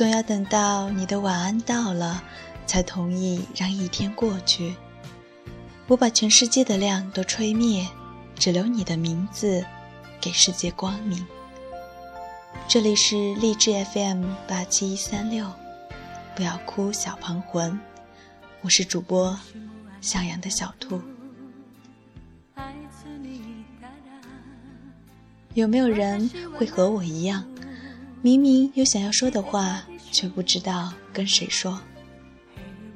总要等到你的晚安到了，才同意让一天过去。我把全世界的亮都吹灭，只留你的名字，给世界光明。这里是励志 FM 八七三六，不要哭，小庞魂，我是主播向阳的小兔。有没有人会和我一样，明明有想要说的话，却不知道跟谁说？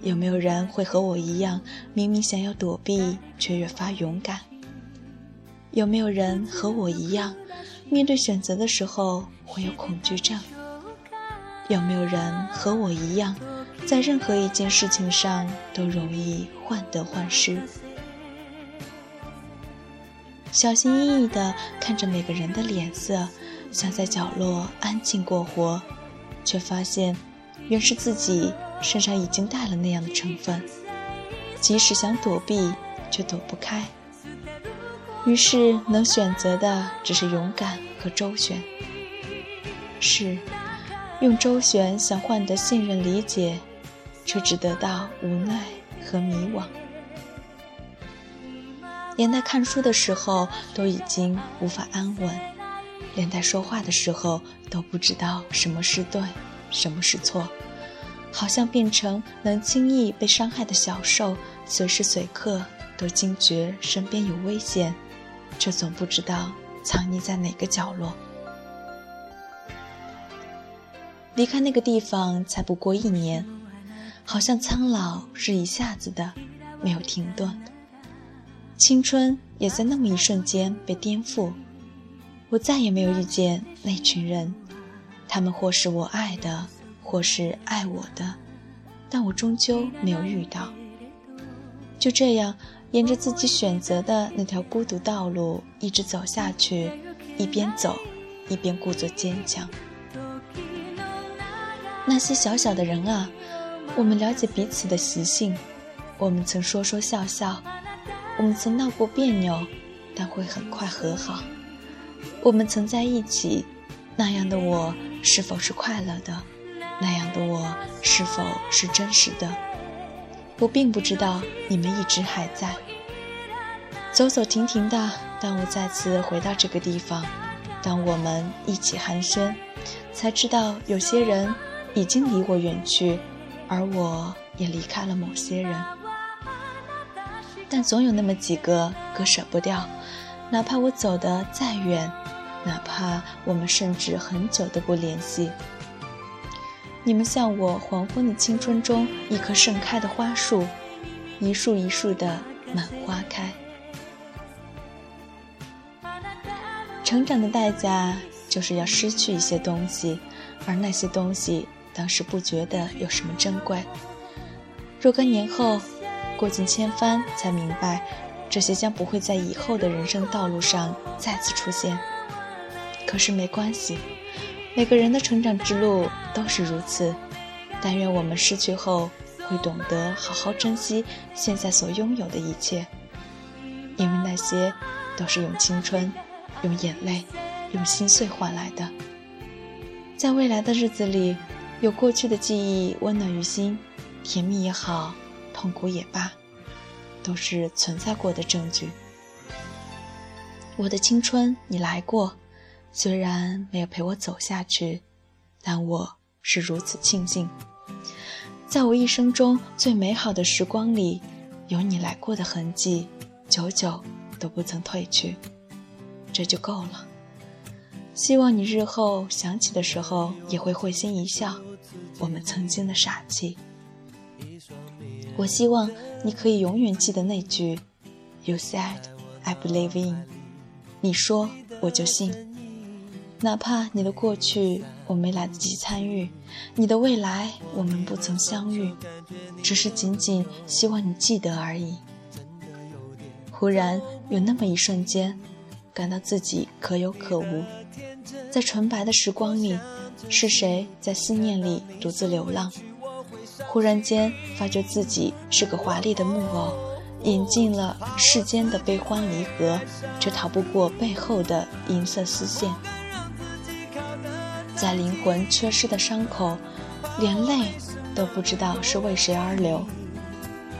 有没有人会和我一样，明明想要躲避，却越发勇敢？有没有人和我一样，面对选择的时候会有恐惧症？有没有人和我一样，在任何一件事情上都容易患得患失？小心翼翼地看着每个人的脸色，想在角落安静过活，却发现，原是自己身上已经带了那样的成分，即使想躲避，却躲不开。于是能选择的只是勇敢和周旋。是，用周旋想换得信任理解，却只得到无奈和迷惘。连在看书的时候都已经无法安稳，连在说话的时候都不知道什么是对，什么是错，好像变成能轻易被伤害的小兽，随时随刻都惊觉身边有危险，却总不知道藏匿在哪个角落。离开那个地方才不过一年，好像苍老是一下子的，没有停顿。青春也在那么一瞬间被颠覆，我再也没有遇见那群人，他们或是我爱的，或是爱我的，但我终究没有遇到。就这样，沿着自己选择的那条孤独道路一直走下去，一边走，一边故作坚强。那些小小的人啊，我们了解彼此的习性，我们曾说说笑笑。我们曾闹过别扭，但会很快和好。我们曾在一起，那样的我是否是快乐的？那样的我是否是真实的？我并不知道你们一直还在。走走停停的，当我再次回到这个地方，当我们一起寒暄，才知道有些人已经离我远去，而我也离开了某些人。但总有那么几个割舍不掉，哪怕我走得再远，哪怕我们甚至很久都不联系。你们像我黄昏的青春中一棵盛开的花树，一树一树的满花开。成长的代价就是要失去一些东西，而那些东西当时不觉得有什么珍贵。若干年后。过尽千帆，才明白，这些将不会在以后的人生道路上再次出现。可是没关系，每个人的成长之路都是如此。但愿我们失去后，会懂得好好珍惜现在所拥有的一切，因为那些都是用青春、用眼泪、用心碎换来的。在未来的日子里，有过去的记忆温暖于心，甜蜜也好。痛苦也罢，都是存在过的证据。我的青春，你来过，虽然没有陪我走下去，但我是如此庆幸，在我一生中最美好的时光里，有你来过的痕迹，久久都不曾褪去，这就够了。希望你日后想起的时候，也会会心一笑，我们曾经的傻气。我希望你可以永远记得那句 “You said I believe in”，你说我就信。哪怕你的过去我没来得及参与，你的未来我们不曾相遇，只是仅仅希望你记得而已。忽然有那么一瞬间，感到自己可有可无，在纯白的时光里，是谁在思念里独自流浪？忽然间发觉自己是个华丽的木偶，引进了世间的悲欢离合，却逃不过背后的银色丝线。在灵魂缺失的伤口，连泪都不知道是为谁而流。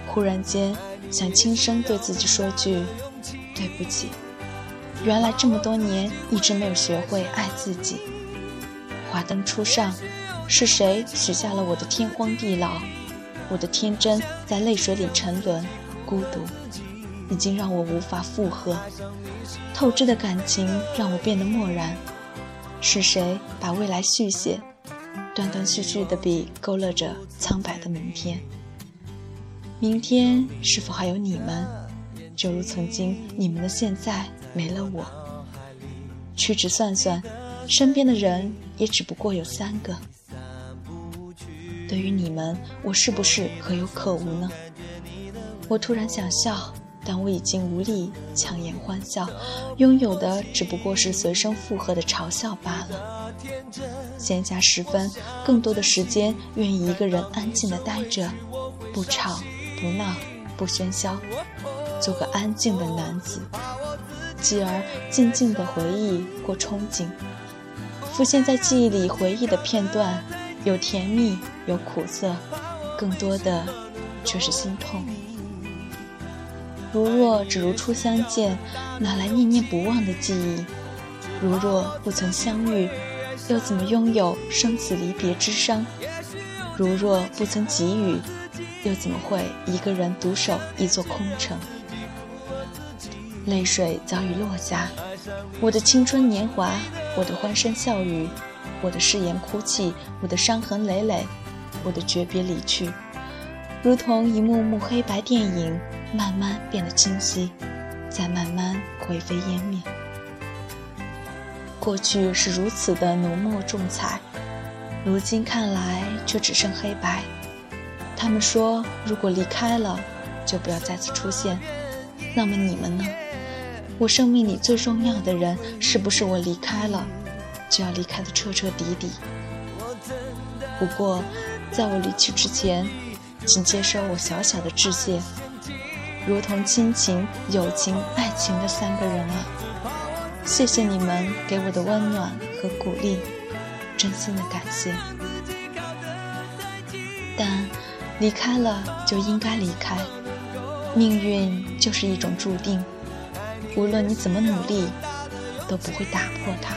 忽然间想轻声对自己说句对不起，原来这么多年一直没有学会爱自己。华灯初上，是谁许下了我的天荒地老？我的天真在泪水里沉沦，孤独已经让我无法负荷。透支的感情让我变得漠然。是谁把未来续写？断断续续的笔勾勒着苍白的明天。明天是否还有你们？就如曾经你们的现在没了我。屈指算算，身边的人也只不过有三个。对于你们，我是不是可有可无呢？我突然想笑，但我已经无力强颜欢笑，拥有的只不过是随声附和的嘲笑罢了。闲暇时分，更多的时间愿意一个人安静的待着，不吵不闹不喧嚣，做个安静的男子，继而静静的回忆或憧憬，浮现在记忆里回忆的片段。有甜蜜，有苦涩，更多的却是心痛。如若只如初相见，哪来念念不忘的记忆？如若不曾相遇，又怎么拥有生死离别之伤？如若不曾给予，又怎么会一个人独守一座空城？泪水早已落下，我的青春年华，我的欢声笑语。我的誓言哭泣，我的伤痕累累，我的诀别离去，如同一幕幕黑白电影，慢慢变得清晰，再慢慢灰飞烟灭。过去是如此的浓墨重彩，如今看来却只剩黑白。他们说，如果离开了，就不要再次出现。那么你们呢？我生命里最重要的人，是不是我离开了？就要离开的彻彻底底。不过，在我离去之前，请接受我小小的致谢。如同亲情、友情、爱情的三个人啊，谢谢你们给我的温暖和鼓励，真心的感谢。但离开了就应该离开，命运就是一种注定，无论你怎么努力，都不会打破它。